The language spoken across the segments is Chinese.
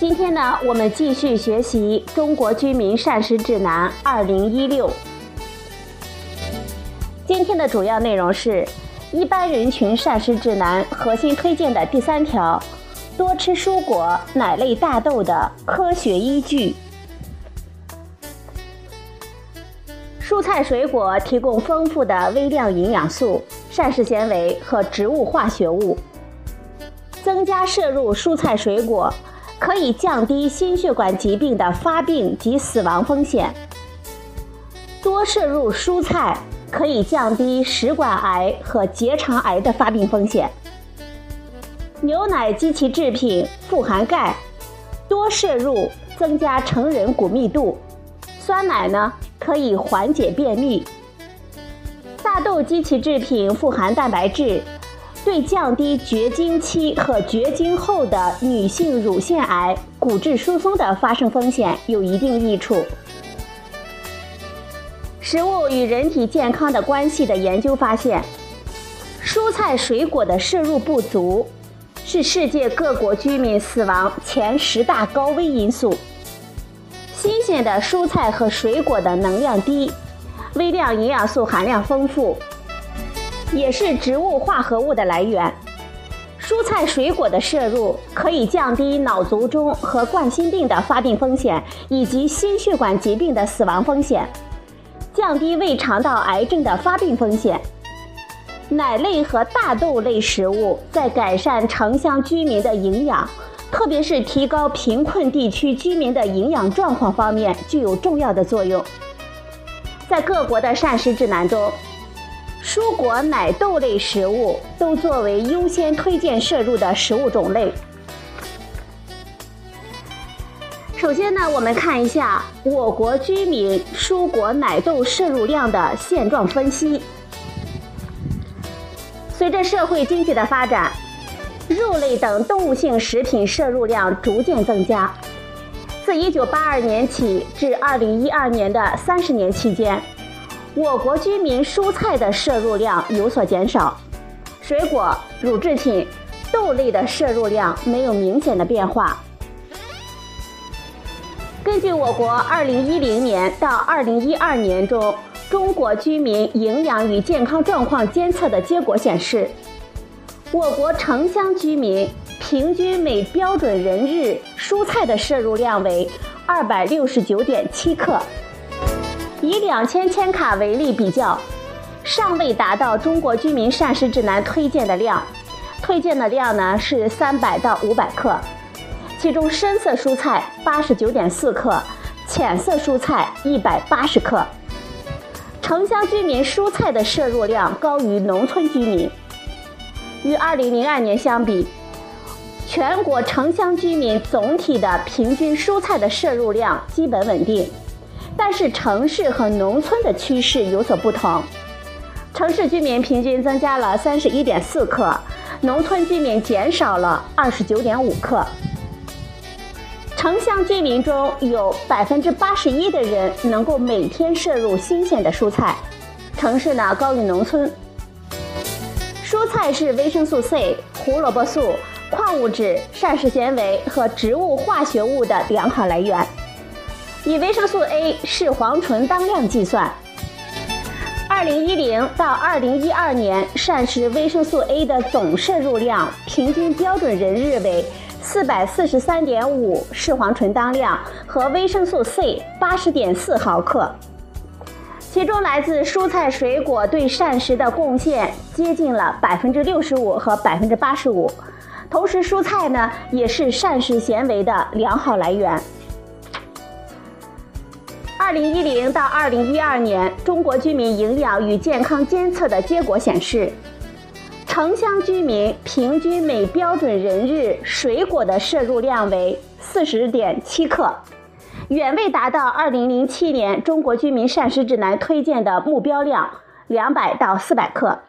今天呢，我们继续学习《中国居民膳食指南（二零一六）》。今天的主要内容是一般人群膳食指南核心推荐的第三条：多吃蔬果、奶类、大豆的科学依据。蔬菜水果提供丰富的微量营养素、膳食纤维和植物化学物。增加摄入蔬菜水果，可以降低心血管疾病的发病及死亡风险。多摄入蔬菜可以降低食管癌和结肠癌的发病风险。牛奶及其制品富含钙，多摄入增加成人骨密度。酸奶呢？可以缓解便秘。大豆及其制品富含蛋白质，对降低绝经期和绝经后的女性乳腺癌、骨质疏松的发生风险有一定益处。食物与人体健康的关系的研究发现，蔬菜水果的摄入不足是世界各国居民死亡前十大高危因素。新鲜的蔬菜和水果的能量低，微量营养素含量丰富，也是植物化合物的来源。蔬菜水果的摄入可以降低脑卒中和冠心病的发病风险，以及心血管疾病的死亡风险，降低胃肠道癌症的发病风险。奶类和大豆类食物在改善城乡居民的营养。特别是提高贫困地区居民的营养状况方面具有重要的作用。在各国的膳食指南中，蔬果、奶豆类食物都作为优先推荐摄入的食物种类。首先呢，我们看一下我国居民蔬果、奶豆摄入量的现状分析。随着社会经济的发展。肉类等动物性食品摄入量逐渐增加。自1982年起至2012年的30年期间，我国居民蔬菜的摄入量有所减少，水果、乳制品、豆类的摄入量没有明显的变化。根据我国2010年到2012年中中国居民营养与健康状况监测的结果显示。我国城乡居民平均每标准人日蔬菜的摄入量为二百六十九点七克，以两千千卡为例比较，尚未达到中国居民膳食指南推荐的量，推荐的量呢是三百到五百克，其中深色蔬菜八十九点四克，浅色蔬菜一百八十克，城乡居民蔬菜的摄入量高于农村居民。与2002年相比，全国城乡居民总体的平均蔬菜的摄入量基本稳定，但是城市和农村的趋势有所不同。城市居民平均增加了31.4克，农村居民减少了29.5克。城乡居民中有81%的人能够每天摄入新鲜的蔬菜，城市呢高于农村。蔬菜是维生素 C、胡萝卜素、矿物质、膳食纤维和植物化学物的良好来源。以维生素 A 视黄醇当量计算，2010到2012年膳食维生素 A 的总摄入量平均标准人日为443.5视黄醇当量和维生素 C 80.4毫克。其中来自蔬菜水果对膳食的贡献接近了百分之六十五和百分之八十五，同时蔬菜呢也是膳食纤维的良好来源。二零一零到二零一二年中国居民营养与健康监测的结果显示，城乡居民平均每标准人日水果的摄入量为四十点七克。远未达到2007年中国居民膳食指南推荐的目标量200到400克。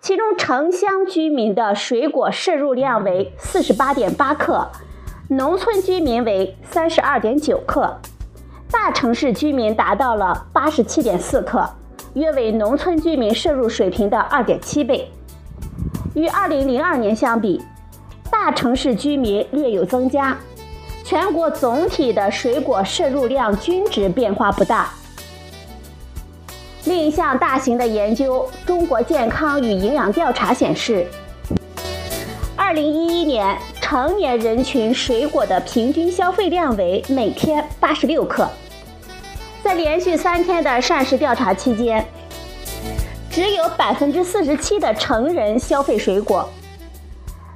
其中城乡居民的水果摄入量为48.8克，农村居民为32.9克，大城市居民达到了87.4克，约为农村居民摄入水平的2.7倍。与2002年相比，大城市居民略有增加，全国总体的水果摄入量均值变化不大。另一项大型的研究《中国健康与营养调查》显示，2011年成年人群水果的平均消费量为每天86克。在连续三天的膳食调查期间，只有47%的成人消费水果。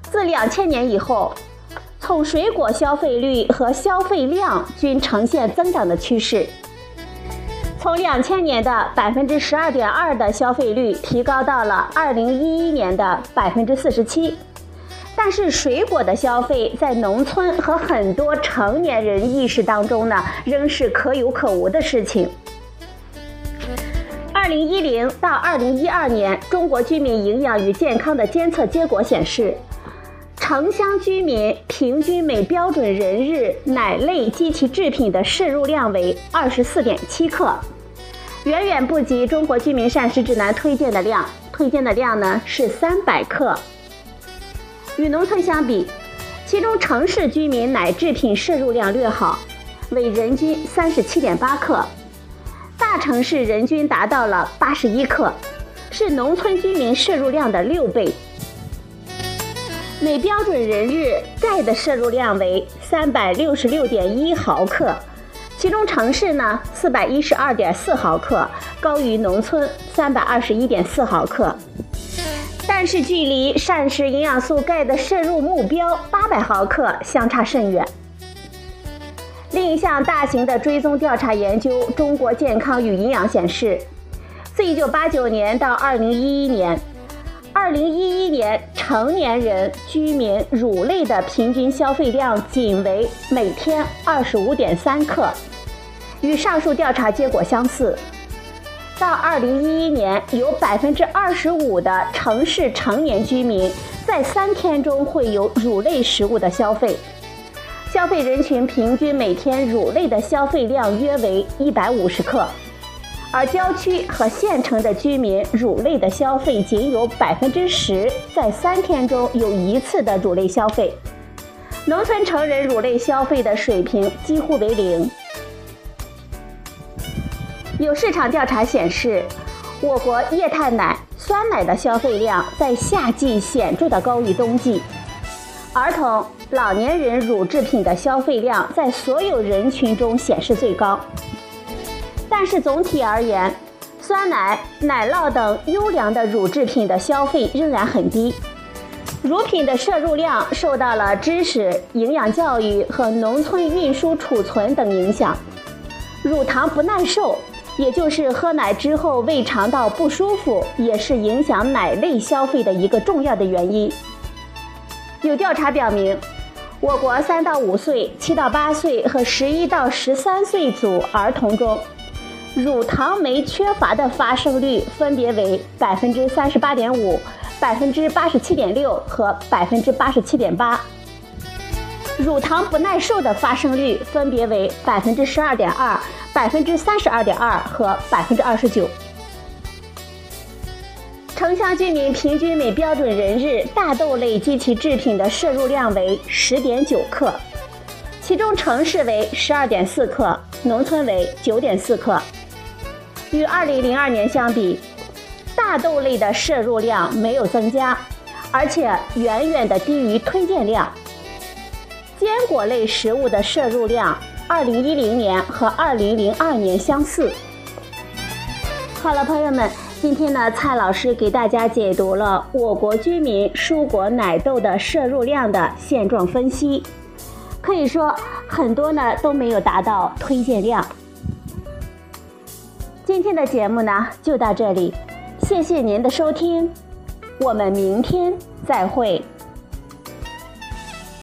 自2000年以后，从水果消费率和消费量均呈现增长的趋势。从两千年的百分之十二点二的消费率提高到了二零一一年的百分之四十七，但是水果的消费在农村和很多成年人意识当中呢，仍是可有可无的事情。二零一零到二零一二年中国居民营养与健康的监测结果显示，城乡居民平均每标准人日奶类及其制品的摄入量为二十四点七克。远远不及中国居民膳食指南推荐的量，推荐的量呢是三百克。与农村相比，其中城市居民奶制品摄入量略好，为人均三十七点八克，大城市人均达到了八十一克，是农村居民摄入量的六倍。每标准人日钙的摄入量为三百六十六点一毫克。其中城市呢，四百一十二点四毫克，高于农村三百二十一点四毫克，但是距离膳食营养素钙的摄入目标八百毫克相差甚远。另一项大型的追踪调查研究《中国健康与营养》显示，自一九八九年到二零一一年，二零一一年成年人居民乳类的平均消费量仅为每天二十五点三克。与上述调查结果相似，到二零一一年，有百分之二十五的城市成年居民在三天中会有乳类食物的消费，消费人群平均每天乳类的消费量约为一百五十克，而郊区和县城的居民乳类的消费仅有百分之十，在三天中有一次的乳类消费，农村成人乳类消费的水平几乎为零。有市场调查显示，我国液态奶、酸奶的消费量在夏季显著的高于冬季，儿童、老年人乳制品的消费量在所有人群中显示最高。但是总体而言，酸奶、奶酪等优良的乳制品的消费仍然很低，乳品的摄入量受到了知识、营养教育和农村运输储存等影响，乳糖不耐受。也就是喝奶之后胃肠道不舒服，也是影响奶类消费的一个重要的原因。有调查表明，我国三到五岁、七到八岁和十一到十三岁组儿童中，乳糖酶缺乏的发生率分别为百分之三十八点五、百分之八十七点六和百分之八十七点八。乳糖不耐受的发生率分别为百分之十二点二。百分之三十二点二和百分之二十九。城乡居民平均每标准人日大豆类及其制品的摄入量为十点九克，其中城市为十二点四克，农村为九点四克。与二零零二年相比，大豆类的摄入量没有增加，而且远远的低于推荐量。坚果类食物的摄入量。二零一零年和二零零二年相似。好了，朋友们，今天呢，蔡老师给大家解读了我国居民蔬果奶豆的摄入量的现状分析，可以说很多呢都没有达到推荐量。今天的节目呢就到这里，谢谢您的收听，我们明天再会。